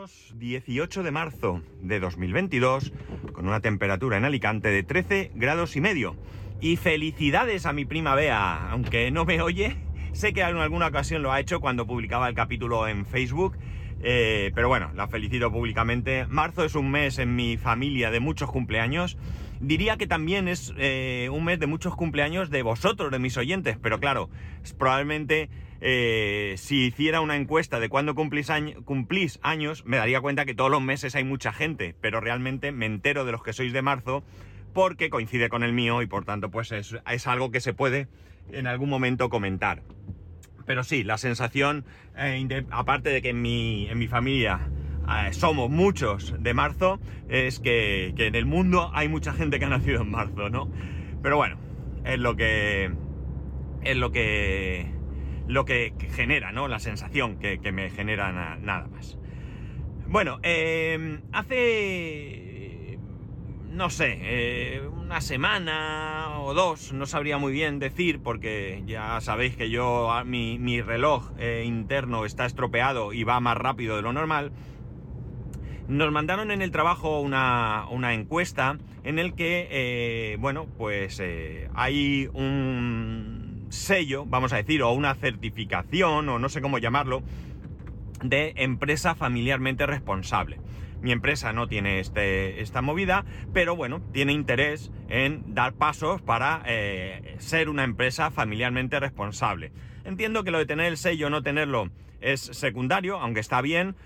Sábados 18 de marzo de 2022, con una temperatura en Alicante de 13 grados y medio. Y felicidades a mi prima Bea, aunque no me oye, sé que en alguna ocasión lo ha hecho cuando publicaba el capítulo en Facebook. eh, pero bueno, la felicito públicamente. Marzo es un mes en mi familia de muchos cumpleaños. Diría que también es eh, un mes de muchos cumpleaños de vosotros, de mis oyentes, pero claro, es probablemente eh, si hiciera una encuesta de cuándo cumplís, año- cumplís años, me daría cuenta que todos los meses hay mucha gente, pero realmente me entero de los que sois de marzo porque coincide con el mío y por tanto pues es, algo que se puede en algún momento comentar. Pero sí, la sensación, eh, aparte de que en mi, en mi familia eh, somos muchos de marzo, es que, que en el mundo hay mucha gente que ha nacido en marzo, ¿no? Pero bueno, es lo que. Es lo que. Lo que genera, ¿no? La sensación que, me genera na- nada más. Bueno, eh, hace. No sé, eh, una semana o dos, no sabría muy bien decir, porque ya sabéis que yo, mi, reloj eh, interno está estropeado y va más rápido de lo normal. Nos mandaron en el trabajo una, una encuesta en el que, eh, bueno, pues hay un sello, vamos a decir, o una certificación, o no sé cómo llamarlo, de empresa familiarmente responsable. Mi empresa no tiene este, esta movida, pero bueno, tiene interés en dar pasos para eh, ser una empresa familiarmente responsable. Entiendo que lo de tener el sello o no tenerlo es secundario, aunque está bien,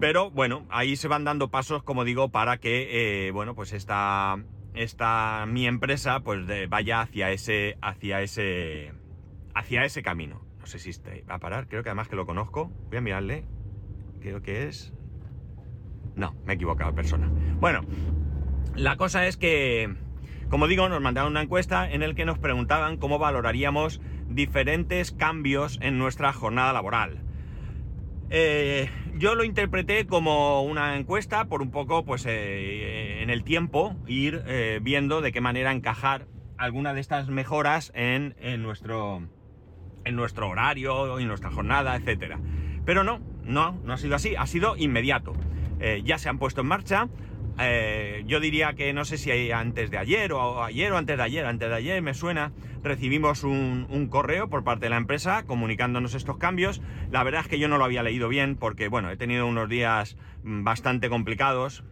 pero bueno, ahí se van dando pasos, como digo, para que, eh, bueno, pues esta, esta mi empresa, pues vaya hacia ese, hacia ese, hacia ese camino. No sé si este va a parar, creo que además que lo conozco. Voy a mirarle. Creo que es. No, me he equivocado, persona. Bueno, la cosa es que, como digo, nos mandaron una encuesta en el que nos preguntaban cómo valoraríamos diferentes cambios en nuestra jornada laboral. Eh, yo lo interpreté como una encuesta por un poco, pues, eh, en el tiempo, ir eh, viendo de qué manera encajar alguna de estas mejoras en, nuestro, en nuestro horario, en nuestra jornada, etcétera. Pero no, no, no ha sido así, ha sido inmediato. Ya se han puesto en marcha. Eh, yo diría que no sé si antes de ayer o ayer o antes de ayer, antes de ayer me suena, recibimos un, correo por parte de la empresa comunicándonos estos cambios. La verdad es que yo no lo había leído bien porque, bueno, he tenido unos días bastante complicados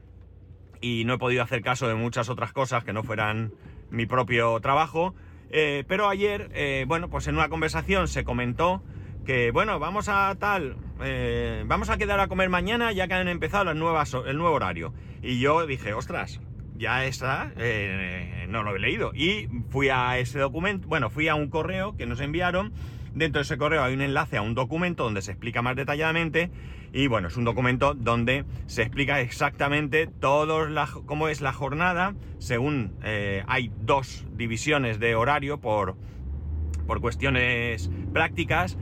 y no he podido hacer caso de muchas otras cosas que no fueran mi propio trabajo. Eh, pero ayer, eh, bueno, pues en una conversación se comentó que, bueno, vamos a tal, eh, vamos a quedar a comer mañana ya que han empezado el nuevo horario. Y yo dije, ostras, ya está, eh, no lo he leído. Y fui a ese documento, bueno, fui a un correo que nos enviaron. Dentro de ese correo hay un enlace a un documento donde se explica más detalladamente. Y bueno, es un documento donde se explica exactamente cómo es la jornada, según eh, hay dos divisiones de horario por, por cuestiones prácticas.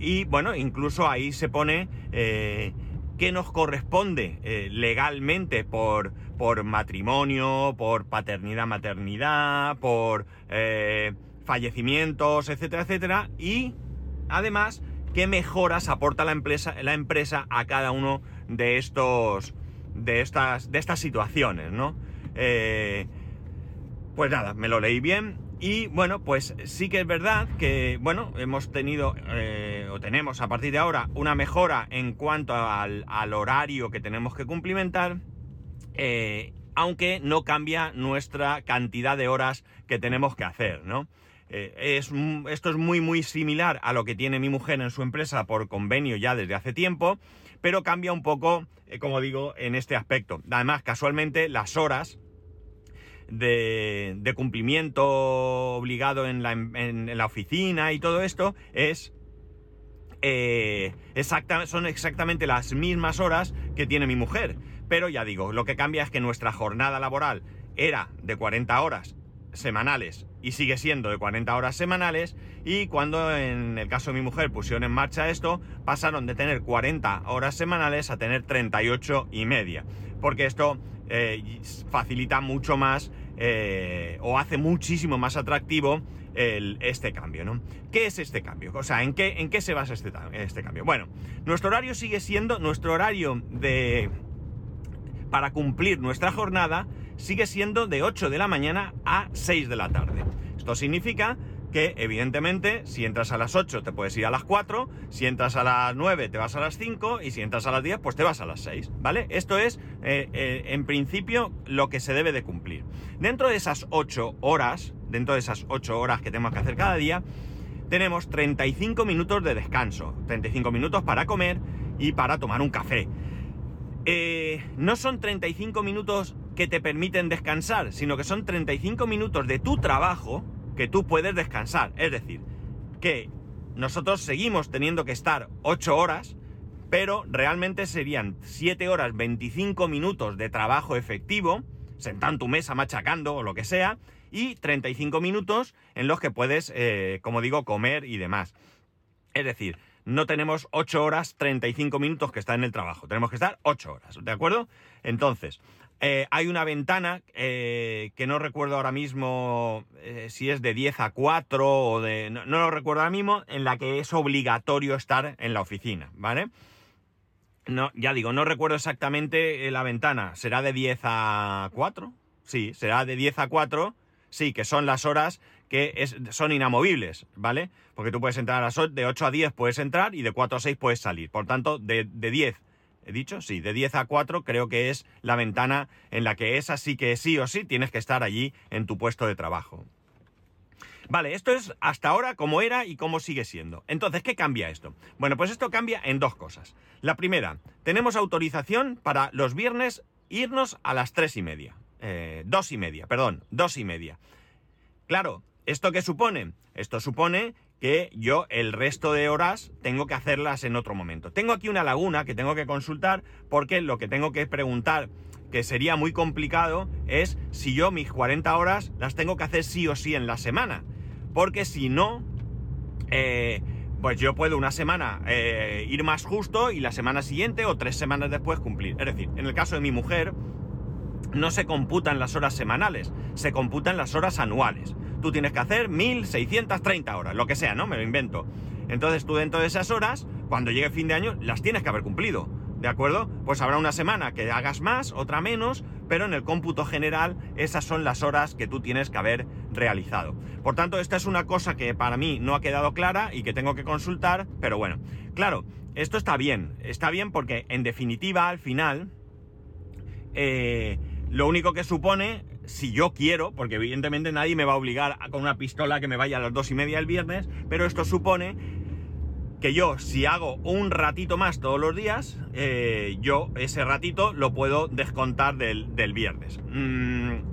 y bueno, incluso ahí se pone eh, qué nos corresponde eh, legalmente por, por matrimonio, por paternidad, maternidad, por eh, fallecimientos, etcétera, etcétera. Y además, qué mejoras aporta la empresa, la empresa a cada uno de estos. de estas. de estas situaciones, ¿no? Pues nada, me lo leí bien. Y bueno, pues sí que es verdad que, bueno, hemos tenido, eh, o tenemos a partir de ahora, una mejora en cuanto al, al horario que tenemos que cumplimentar, eh, aunque no cambia nuestra cantidad de horas que tenemos que hacer, ¿no? Eh, es, esto es muy, muy similar a lo que tiene mi mujer en su empresa por convenio ya desde hace tiempo, pero cambia un poco, como digo, en este aspecto. Además, casualmente, las horas de, cumplimiento obligado en la, en- la oficina y todo esto es eh, son exactamente las mismas horas que tiene mi mujer. Pero ya digo, lo que cambia es que nuestra jornada laboral era de 40 horas semanales y sigue siendo de 40 horas semanales y cuando en el caso de mi mujer pusieron en marcha esto pasaron de tener 40 horas semanales a tener 38 y media porque esto eh, facilita mucho más eh, o hace muchísimo más atractivo este cambio, ¿no? ¿Qué es este cambio? O sea, ¿en qué, en qué se basa este, este cambio? Bueno, nuestro horario sigue siendo, nuestro horario de... para cumplir nuestra jornada sigue siendo de 8 de la mañana a 6 de la tarde. Esto significa que evidentemente si entras a las 8 te puedes ir a las 4, si entras a las 9 te vas a las 5 y si entras a las 10 pues te vas a las 6, ¿vale? Esto es eh, eh, en principio lo que se debe de cumplir. Dentro de esas 8 horas, dentro de esas 8 horas que tenemos que hacer cada día, tenemos 35 minutos de descanso, 35 minutos para comer y para tomar un café. Eh, no son 35 minutos que te permiten descansar, sino que son 35 minutos de tu trabajo que tú puedes descansar. Es decir, que nosotros seguimos teniendo que estar 8 horas, pero realmente serían 7 horas 25 minutos de trabajo efectivo, sentado en tu mesa machacando o lo que sea, y 35 minutos en los que puedes, eh, como digo, comer y demás. Es decir, no tenemos 8 horas 35 minutos que está en el trabajo, tenemos que estar 8 horas, ¿de acuerdo? Entonces, eh, hay una ventana eh, que no recuerdo ahora mismo eh, si es de 10 a 4 o de... No, lo recuerdo ahora mismo, en la que es obligatorio estar en la oficina, ¿vale? No, ya digo, no recuerdo exactamente la ventana. ¿Será de 10 a 4? Sí, será de 10 a 4. Sí, que son las horas que son inamovibles, ¿vale? Porque tú puedes entrar a las de 8 a 10 puedes entrar y de 4 a 6 puedes salir. Por tanto, de, de 10 ¿He dicho? Sí, de 10 a 4 creo que es la ventana en la que es así que sí o sí tienes que estar allí en tu puesto de trabajo. Vale, esto es hasta ahora como era y cómo sigue siendo. Entonces, ¿qué cambia esto? Bueno, pues esto cambia en dos cosas. La primera, tenemos autorización para los viernes irnos a las 3 y media. Eh, dos y media, perdón, dos y media. Claro, ¿esto qué supone? Esto supone que yo el resto de horas tengo que hacerlas en otro momento. Tengo aquí una laguna que tengo que consultar porque lo que tengo que preguntar, que sería muy complicado, es si yo mis 40 horas las tengo que hacer sí o sí en la semana. Porque si no, eh, pues yo puedo una semana eh, ir más justo y la semana siguiente o tres semanas después cumplir. Es decir, en el caso de mi mujer, no se computan las horas semanales, se computan las horas anuales tú tienes que hacer 1630 horas, lo que sea, ¿no? Me lo invento. Entonces tú dentro de esas horas, cuando llegue fin de año, las tienes que haber cumplido. ¿De acuerdo? Pues habrá una semana que hagas más, otra menos, pero en el cómputo general esas son las horas que tú tienes que haber realizado. Por tanto, esta es una cosa que para mí no ha quedado clara y que tengo que consultar, pero bueno, claro, esto está bien, está bien porque en definitiva al final eh, lo único que supone si yo quiero, porque evidentemente nadie me va a obligar a, con una pistola que me vaya a las dos y media el viernes, pero esto supone que yo, si hago un ratito más todos los días, eh, yo ese ratito lo puedo descontar del, viernes. Mm,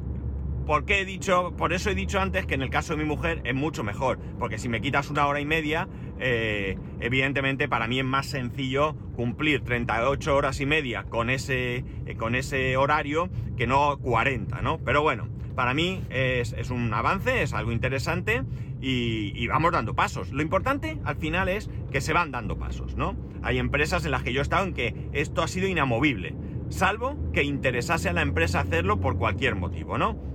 ¿Por qué he dicho? Por eso he dicho antes que en el caso de mi mujer es mucho mejor, porque si me quitas una hora y media, eh, evidentemente para mí es más sencillo cumplir 38 horas y media con ese, eh, con ese horario que no 40, ¿no? Pero bueno, para mí es, un avance, es algo interesante y, y, vamos dando pasos. Lo importante al final es que se van dando pasos, ¿no? Hay empresas en las que yo he estado en que esto ha sido inamovible, salvo que interesase a la empresa hacerlo por cualquier motivo, ¿no?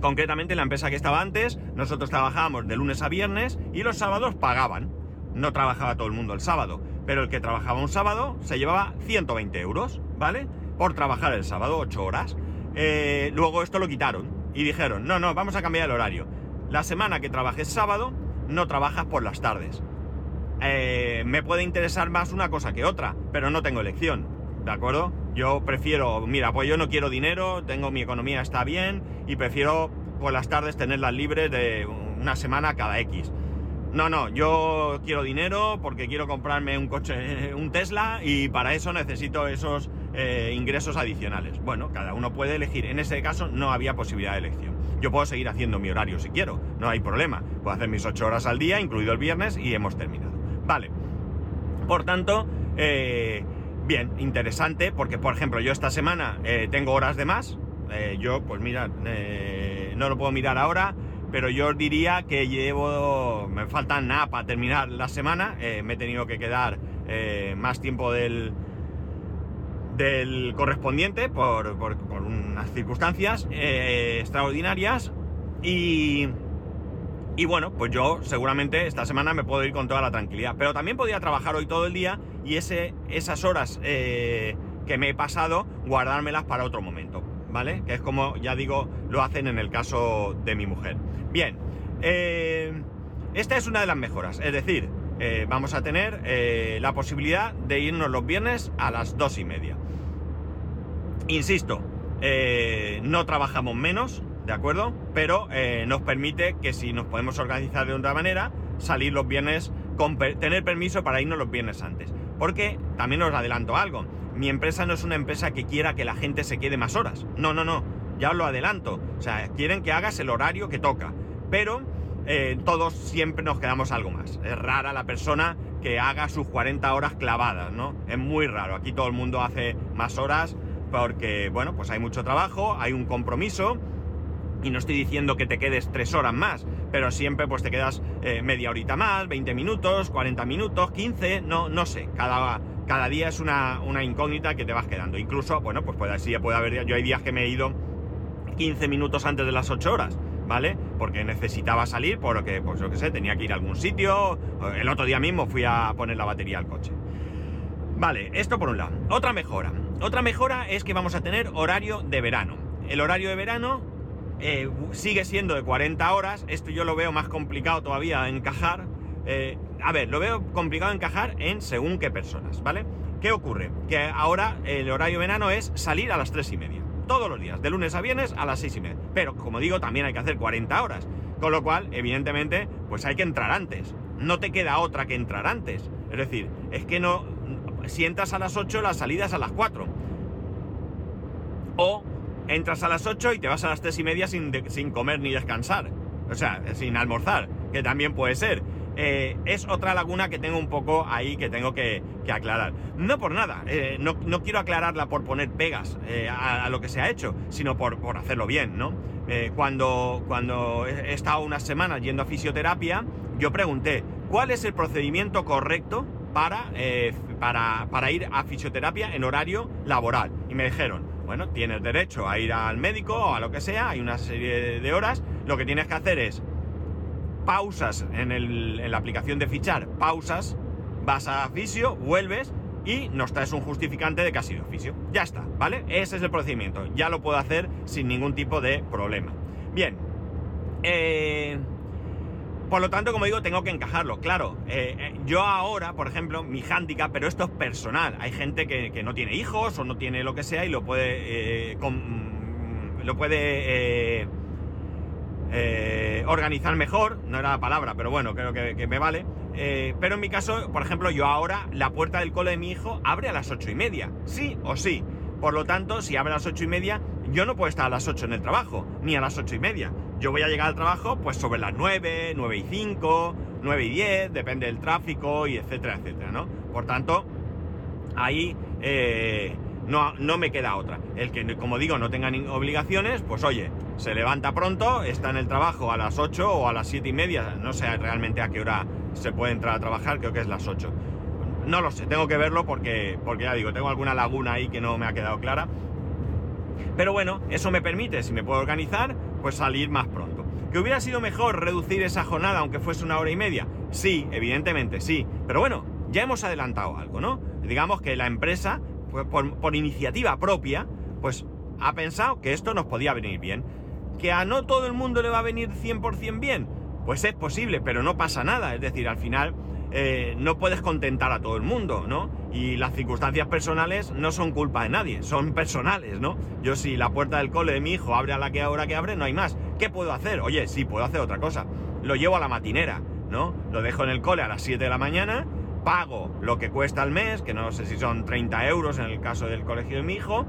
Concretamente, la empresa que estaba antes, nosotros trabajábamos de lunes a viernes y los sábados pagaban. No trabajaba todo el mundo el sábado, pero el que trabajaba un sábado se llevaba 120 euros, ¿vale? Por trabajar el sábado 8 horas. Eh, luego esto lo quitaron y dijeron, no, no, vamos a cambiar el horario. La semana que trabajes sábado, no trabajas por las tardes. Eh, me puede interesar más una cosa que otra, pero no tengo elección. ¿de acuerdo? Yo prefiero, mira, pues yo no quiero dinero, tengo mi economía está bien y prefiero por las tardes tenerlas libres de una semana cada X. No, no, yo quiero dinero porque quiero comprarme un coche, un Tesla y para eso necesito esos eh, ingresos adicionales. Bueno, cada uno puede elegir. En ese caso no había posibilidad de elección. Yo puedo seguir haciendo mi horario si quiero, no hay problema. Puedo hacer mis 8 horas al día, incluido el viernes, y hemos terminado. Vale. Por tanto, eh, Bien, interesante, porque por ejemplo yo esta semana eh, tengo horas de más. Eh, yo, pues mira, eh, no lo puedo mirar ahora, pero yo diría que llevo, me faltan nada para terminar la semana. me he tenido que quedar más tiempo del, del correspondiente por, por, unas circunstancias extraordinarias. Y, Y bueno, pues yo seguramente esta semana me puedo ir con toda la tranquilidad. Pero también podía trabajar hoy todo el día y esas horas eh, que me he pasado, guardármelas para otro momento. ¿Vale? Que es como, ya digo, lo hacen en el caso de mi mujer. Bien, eh, esta es una de las mejoras. Es decir, eh, vamos a tener la posibilidad de irnos los viernes a las dos y media. Insisto, no trabajamos menos, ¿de acuerdo? Pero nos permite que si nos podemos organizar de otra manera, salir los viernes, con tener permiso para irnos los viernes antes. Porque también os adelanto algo, mi empresa no es una empresa que quiera que la gente se quede más horas. No, no, no, ya os lo adelanto. O sea, quieren que hagas el horario que toca. Pero eh, todos siempre nos quedamos algo más. Es rara la persona que haga sus 40 horas clavadas, ¿no? Es muy raro. Aquí todo el mundo hace más horas porque, bueno, pues hay mucho trabajo, hay un compromiso y no estoy diciendo que te quedes tres horas más, pero siempre pues te quedas eh, media horita más, 20 minutos, 40 minutos, 15, no, no sé, cada, cada día es una, una incógnita que te vas quedando. Incluso, bueno, pues puede, sí, puede haber, yo hay días que me he ido 15 minutos antes de las 8 horas, ¿vale? Porque necesitaba salir, porque, pues yo qué sé, tenía que ir a algún sitio, el otro día mismo fui a poner la batería al coche. Vale, esto por un lado. Otra mejora. Otra mejora es que vamos a tener horario de verano. El horario de verano eh, sigue siendo de 40 horas. Esto yo lo veo más complicado todavía encajar. Eh, a ver, lo veo complicado encajar en según qué personas, ¿vale? ¿Qué ocurre? Que ahora el horario verano es salir a las 3 y media. Todos los días, de lunes a viernes a las 6 y media. Pero, como digo, también hay que hacer 40 horas. Con lo cual, evidentemente, pues hay que entrar antes. No te queda otra que entrar antes. Es decir, es que no... Si entras a las 8, la salida es a las 4. O entras a las 8 y te vas a las 3 y media sin, sin comer ni descansar. O sea, sin almorzar, que también puede ser. Eh, es otra laguna que tengo un poco ahí que tengo que, aclarar. No por nada, eh, no, quiero aclararla por poner pegas eh, a, lo que se ha hecho, sino por, por hacerlo bien, ¿no? cuando, cuando he estado unas semanas yendo a fisioterapia, yo pregunté, ¿cuál es el procedimiento correcto para, para, para ir a fisioterapia en horario laboral? Y me dijeron, bueno, tienes derecho a ir al médico o a lo que sea, hay una serie de horas, lo que tienes que hacer es pausas en, la aplicación de fichar, pausas, vas a fisio, vuelves y nos traes un justificante de que ha sido fisio. Ya está, ¿vale? Ese es el procedimiento, ya lo puedo hacer sin ningún tipo de problema. Bien, eh, por lo tanto, como digo, tengo que encajarlo. Claro, eh, eh, yo ahora, por ejemplo, mi handicap, pero esto es personal. Hay gente que, no tiene hijos o no tiene lo que sea y lo puede. Eh, lo puede. organizar mejor. No era la palabra, pero bueno, creo que, que me vale. pero en mi caso, por ejemplo, yo ahora la puerta del cole de mi hijo abre a las ocho y media. Sí o sí. Por lo tanto, si abre a las ocho y media, yo no puedo estar a las 8 en el trabajo, ni a las ocho y media. Yo voy a llegar al trabajo pues sobre las 9, 9 y 5, 9 y 10, depende del tráfico y etcétera, etcétera, ¿no? Por tanto, ahí eh, no, no, me queda otra. El que, como digo, no tenga obligaciones, pues oye, se levanta pronto, está en el trabajo a las 8 o a las 7 y media, no sé realmente a qué hora se puede entrar a trabajar, creo que es las 8. No lo sé, tengo que verlo porque, porque ya digo, tengo alguna laguna ahí que no me ha quedado clara. Pero bueno, eso me permite, si me puedo organizar, pues salir más pronto. ¿Que hubiera sido mejor reducir esa jornada aunque fuese una hora y media? Sí, evidentemente sí. Pero bueno, ya hemos adelantado algo, ¿no? Digamos que la empresa, pues, por, iniciativa propia, pues ha pensado que esto nos podía venir bien. ¿Que a no todo el mundo le va a venir 100% bien? Pues es posible, pero no pasa nada. Es decir, al final eh, no puedes contentar a todo el mundo, ¿no? Y las circunstancias personales no son culpa de nadie, son personales, ¿no? Yo si la puerta del cole de mi hijo abre a la que ahora que abre, no hay más. ¿Qué puedo hacer? Oye, sí, puedo hacer otra cosa. Lo llevo a la matinera, ¿no? Lo dejo en el cole a las 7 de la mañana, pago lo que cuesta al mes, que no sé si son 30 euros en el caso del colegio de mi hijo,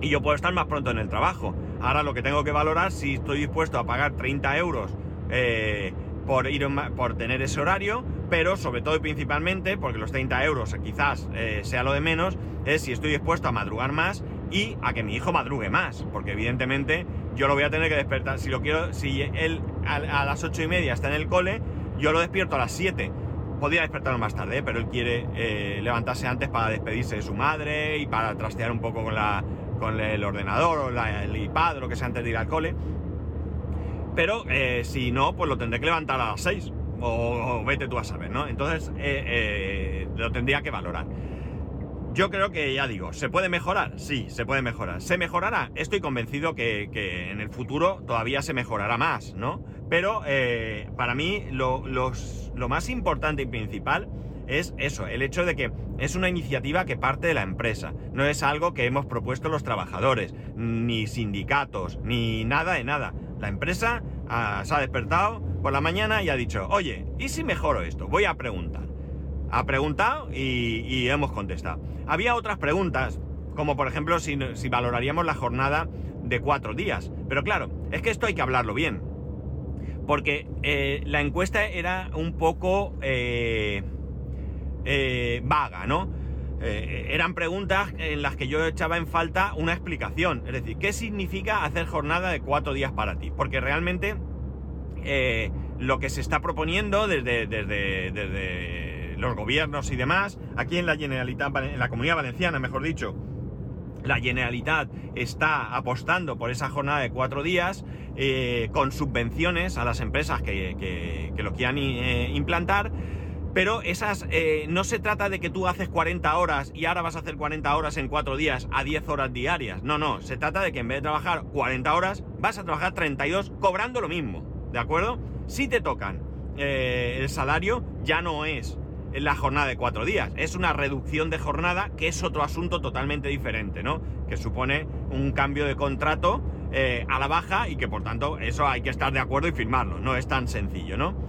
y yo puedo estar más pronto en el trabajo. Ahora lo que tengo que valorar si estoy dispuesto a pagar 30 euros eh, por, ir, por tener ese horario, pero sobre todo y principalmente, porque los 30 euros quizás eh, sea lo de menos, es si estoy dispuesto a madrugar más y a que mi hijo madrugue más, porque evidentemente yo lo voy a tener que despertar, si lo quiero, si él a, las 8 y media está en el cole, yo lo despierto a las 7. Podría despertarlo más tarde, pero él quiere eh, levantarse antes para despedirse de su madre y para trastear un poco con, la, con el ordenador o el iPad o lo que sea antes de ir al cole. pero eh, si no, pues lo tendré que levantar a las 6. O, vete tú a saber, ¿no? Entonces eh, eh, lo tendría que valorar. Yo creo que, ya digo, ¿se puede mejorar? Sí, se puede mejorar. ¿Se mejorará? Estoy convencido que, en el futuro todavía se mejorará más, ¿no? Pero para mí lo, lo más importante y principal es eso, el hecho de que es una iniciativa que parte de la empresa, no es algo que hemos propuesto los trabajadores, ni sindicatos, ni nada de nada. La empresa ah, se ha despertado por la mañana y ha dicho, oye, ¿y si mejoro esto? Voy a preguntar. Ha preguntado y, hemos contestado. Había otras preguntas, como por ejemplo si, valoraríamos la jornada de cuatro días. Pero claro, es que esto hay que hablarlo bien. Porque eh, la encuesta era un poco... Eh, eh, vaga, ¿no? Eh, eran preguntas en las que yo echaba en falta una explicación. Es decir, ¿qué significa hacer jornada de cuatro días para ti? Porque realmente eh, lo que se está proponiendo desde, desde, los gobiernos y demás, aquí en la Generalitat, en la Comunidad Valenciana, mejor dicho, la Generalitat está apostando por esa jornada de cuatro días con subvenciones a las empresas que, que lo quieran implantar pero esas, eh, no se trata de que tú haces 40 horas y ahora vas a hacer 40 horas en 4 días a 10 horas diarias. No, no, se trata de que en vez de trabajar 40 horas, vas a trabajar 32 cobrando lo mismo, ¿de acuerdo? Si te tocan eh, el salario, ya no es la jornada de 4 días, es una reducción de jornada que es otro asunto totalmente diferente, ¿no? Que supone un cambio de contrato eh, a la baja y que por tanto eso hay que estar de acuerdo y firmarlo, no es tan sencillo, ¿no?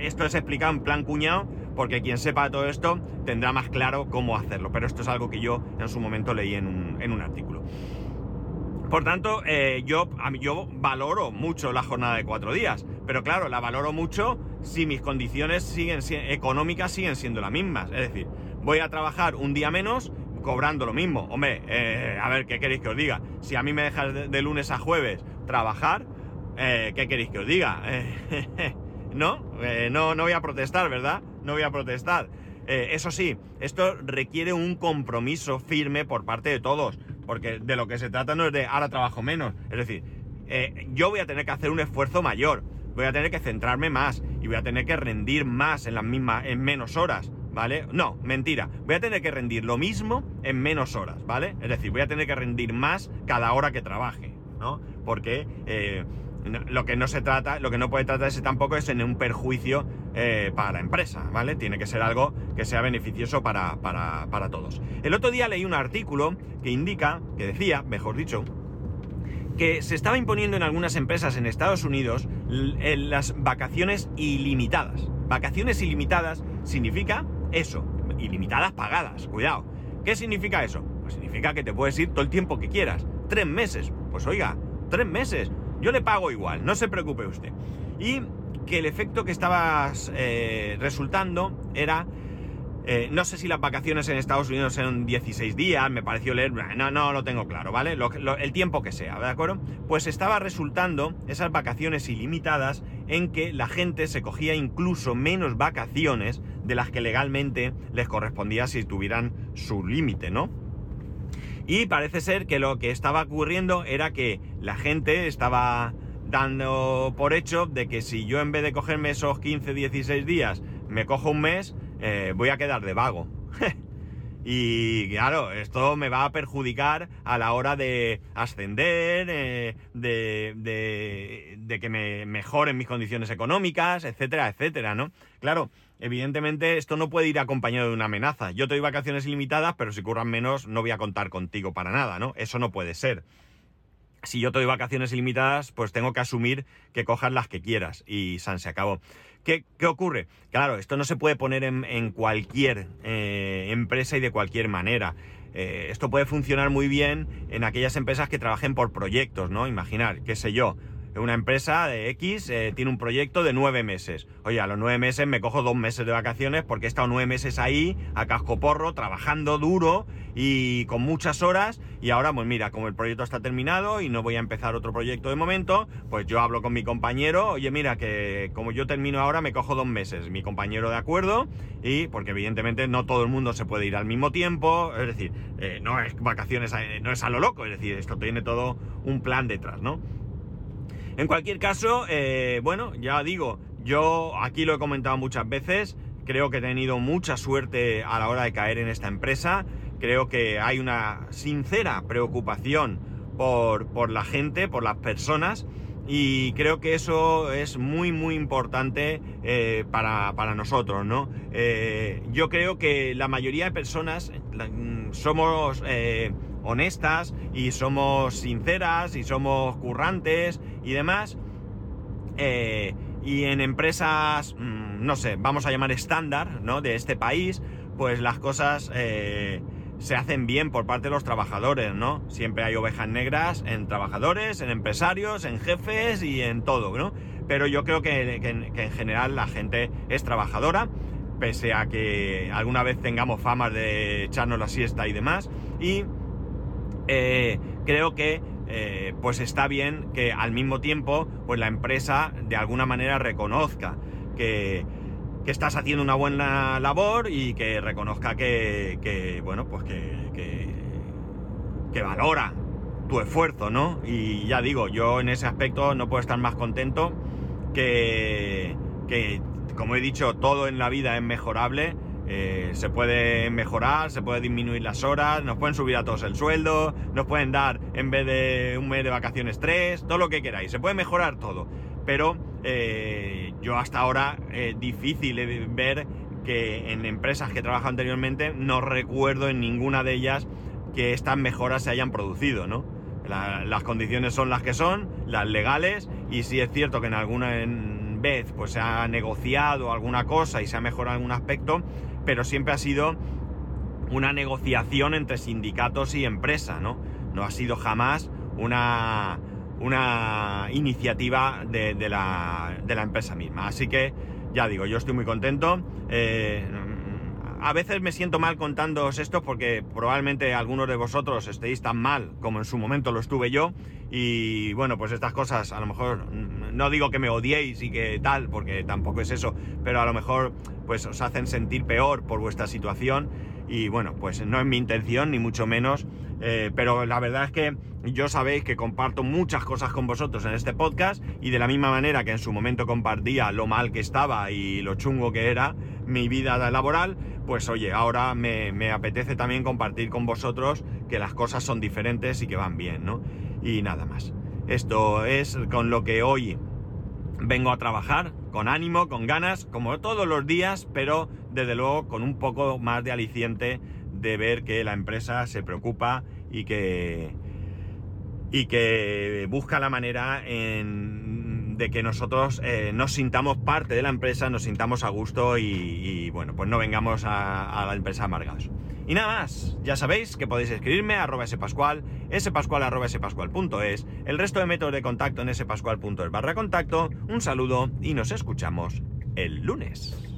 esto es explicado en plan cuñado porque quien sepa todo esto tendrá más claro cómo hacerlo. Pero esto es algo que yo en su momento leí en un, artículo. Por tanto, eh, yo, valoro mucho la jornada de cuatro días, pero claro, la valoro mucho si mis condiciones económicas siguen siendo las mismas. Es decir, voy a trabajar un día menos cobrando lo mismo. Hombre, eh, a ver, ¿qué queréis que os diga? Si a mí me dejas de, lunes a jueves trabajar, eh, ¿qué queréis que os diga? ¿No? no, no voy a protestar, ¿verdad? No voy a protestar. Eh, eso sí, esto requiere un compromiso firme por parte de todos, porque de lo que se trata no es de ahora trabajo menos, es decir, eh, yo voy a tener que hacer un esfuerzo mayor, voy a tener que centrarme más y voy a tener que rendir más en las mismas, en menos horas, ¿vale? No, mentira, voy a tener que rendir lo mismo en menos horas, ¿vale? Es decir, voy a tener que rendir más cada hora que trabaje, ¿no? Porque eh, lo que no se trata, lo que no puede tratarse tampoco es en un perjuicio eh, para la empresa, ¿vale? Tiene que ser algo que sea beneficioso para, todos. El otro día leí un artículo que indica, que decía, mejor dicho, que se estaba imponiendo en algunas empresas en Estados Unidos las vacaciones ilimitadas. Vacaciones ilimitadas significa eso, ilimitadas pagadas, cuidado. ¿Qué significa eso? Pues significa que te puedes ir todo el tiempo que quieras. Tres meses. Pues oiga, tres meses. Yo le pago igual, no se preocupe usted. Y que el efecto que estaba eh, resultando era... Eh, no sé si las vacaciones en Estados Unidos son 16 días, me pareció leer, no, no lo tengo claro, ¿vale? el tiempo que sea, ¿de acuerdo? Pues estaba resultando esas vacaciones ilimitadas en que la gente se cogía incluso menos vacaciones de las que legalmente les correspondía si tuvieran su límite, ¿no? Y parece ser que lo que estaba ocurriendo era que la gente estaba dando por hecho de que si yo en vez de cogerme esos 15, 16 días, me cojo un mes, eh, voy a quedar de vago. y claro, esto me va a perjudicar a la hora de ascender, eh, de, de, que me mejoren mis condiciones económicas, etcétera, etcétera, ¿no? Claro, evidentemente esto no puede ir acompañado de una amenaza. Yo te doy vacaciones ilimitadas, pero si curran menos no voy a contar contigo para nada, ¿no? Eso no puede ser. Si yo te doy vacaciones ilimitadas, pues tengo que asumir que cojas las que quieras y San se acabó. ¿Qué, ocurre? Claro, esto no se puede poner en, cualquier eh, empresa y de cualquier manera. Eh, esto puede funcionar muy bien en aquellas empresas que trabajen por proyectos, ¿no? Imaginar, qué sé yo, una empresa de X eh, tiene un proyecto de nueve meses. Oye, a los nueve meses me cojo dos meses de vacaciones porque he estado nueve meses ahí, a casco porro, trabajando duro y con muchas horas. Y ahora, pues mira, como el proyecto está terminado y no voy a empezar otro proyecto de momento, pues yo hablo con mi compañero, oye, mira, que como yo termino ahora, me cojo dos meses. Mi compañero de acuerdo, y porque evidentemente no todo el mundo se puede ir al mismo tiempo, es decir, eh, no es vacaciones, eh, no es a lo loco, es decir, esto tiene todo un plan detrás, ¿no? En cualquier caso, eh, bueno, ya digo, yo aquí lo he comentado muchas veces, creo que he tenido mucha suerte a la hora de caer en esta empresa, creo que hay una sincera preocupación por, por la gente, por las personas, y creo que eso es muy muy importante eh, para, nosotros, ¿no? Eh, yo creo que la mayoría de personas mm, somos honestas y somos sinceras y somos currantes y demás. y en empresas, mm, no sé, vamos a llamar estándar, ¿no? De este país, pues las cosas se hacen bien por parte de los trabajadores, ¿no? Siempre hay ovejas negras en trabajadores, en empresarios, en jefes y en todo, ¿no? Pero yo creo que, en general la gente es trabajadora, pese a que alguna vez tengamos famas de echarnos la siesta y demás. Y eh, creo que eh, pues está bien que al mismo tiempo pues la empresa de alguna manera reconozca que que estás haciendo una buena labor y que reconozca que, bueno, pues que, que, valora tu esfuerzo, ¿no? Y ya digo, yo en ese aspecto no puedo estar más contento que, que como he dicho, todo en la vida es mejorable. Eh, se puede mejorar, se puede disminuir las horas, nos pueden subir a todos el sueldo, nos pueden dar en vez de un mes de vacaciones tres, todo lo que queráis, se puede mejorar todo. Pero eh, yo hasta ahora es difícil ver que en empresas que trabajo anteriormente no recuerdo en ninguna de ellas que estas mejoras se hayan producido, ¿no? las condiciones son las que son, las legales, y si es cierto que en alguna vez pues se ha negociado alguna cosa y se ha mejorado algún aspecto, pero siempre ha sido una negociación entre sindicatos y empresa, ¿no? No ha sido jamás una, una iniciativa de, la, empresa misma. Así que, ya digo, yo estoy muy contento. Eh, a veces me siento mal contándoos esto porque probablemente algunos de vosotros estéis tan mal como en su momento lo estuve yo. Y bueno, pues estas cosas a lo mejor no digo que me odiéis y que tal, porque tampoco es eso, pero a lo mejor pues os hacen sentir peor por vuestra situación. Y bueno, pues no es mi intención, ni mucho menos. Eh, pero la verdad es que yo sabéis que comparto muchas cosas con vosotros en este podcast y de la misma manera que en su momento compartía lo mal que estaba y lo chungo que era mi vida laboral, pues oye, ahora me, me apetece también compartir con vosotros que las cosas son diferentes y que van bien, ¿no? Y nada más. Esto es con lo que hoy vengo a trabajar, con ánimo, con ganas, como todos los días, pero desde luego con un poco más de aliciente de ver que la empresa se preocupa y que, y que busca la manera de que nosotros eh, nos sintamos parte de la empresa, nos sintamos a gusto y, bueno, pues no vengamos a, la empresa amargados. Y nada más, ya sabéis que podéis escribirme a arroba spascual, spascual arroba spascual.es, el resto de métodos de contacto en spascual.es barra contacto, un saludo y nos escuchamos el lunes.